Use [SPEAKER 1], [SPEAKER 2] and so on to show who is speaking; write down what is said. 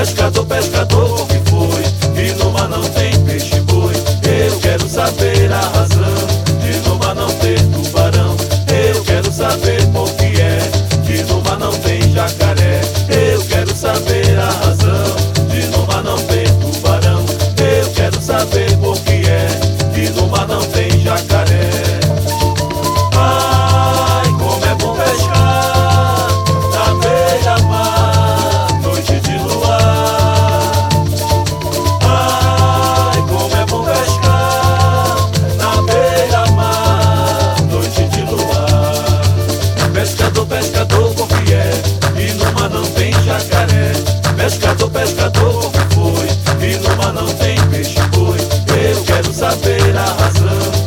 [SPEAKER 1] Pescador, pescador, o que foi? E no mar não tem pescador com é? e numa não tem jacaré. Pescador, pescador, como foi, e numa não tem peixe boi. Eu quero saber a razão.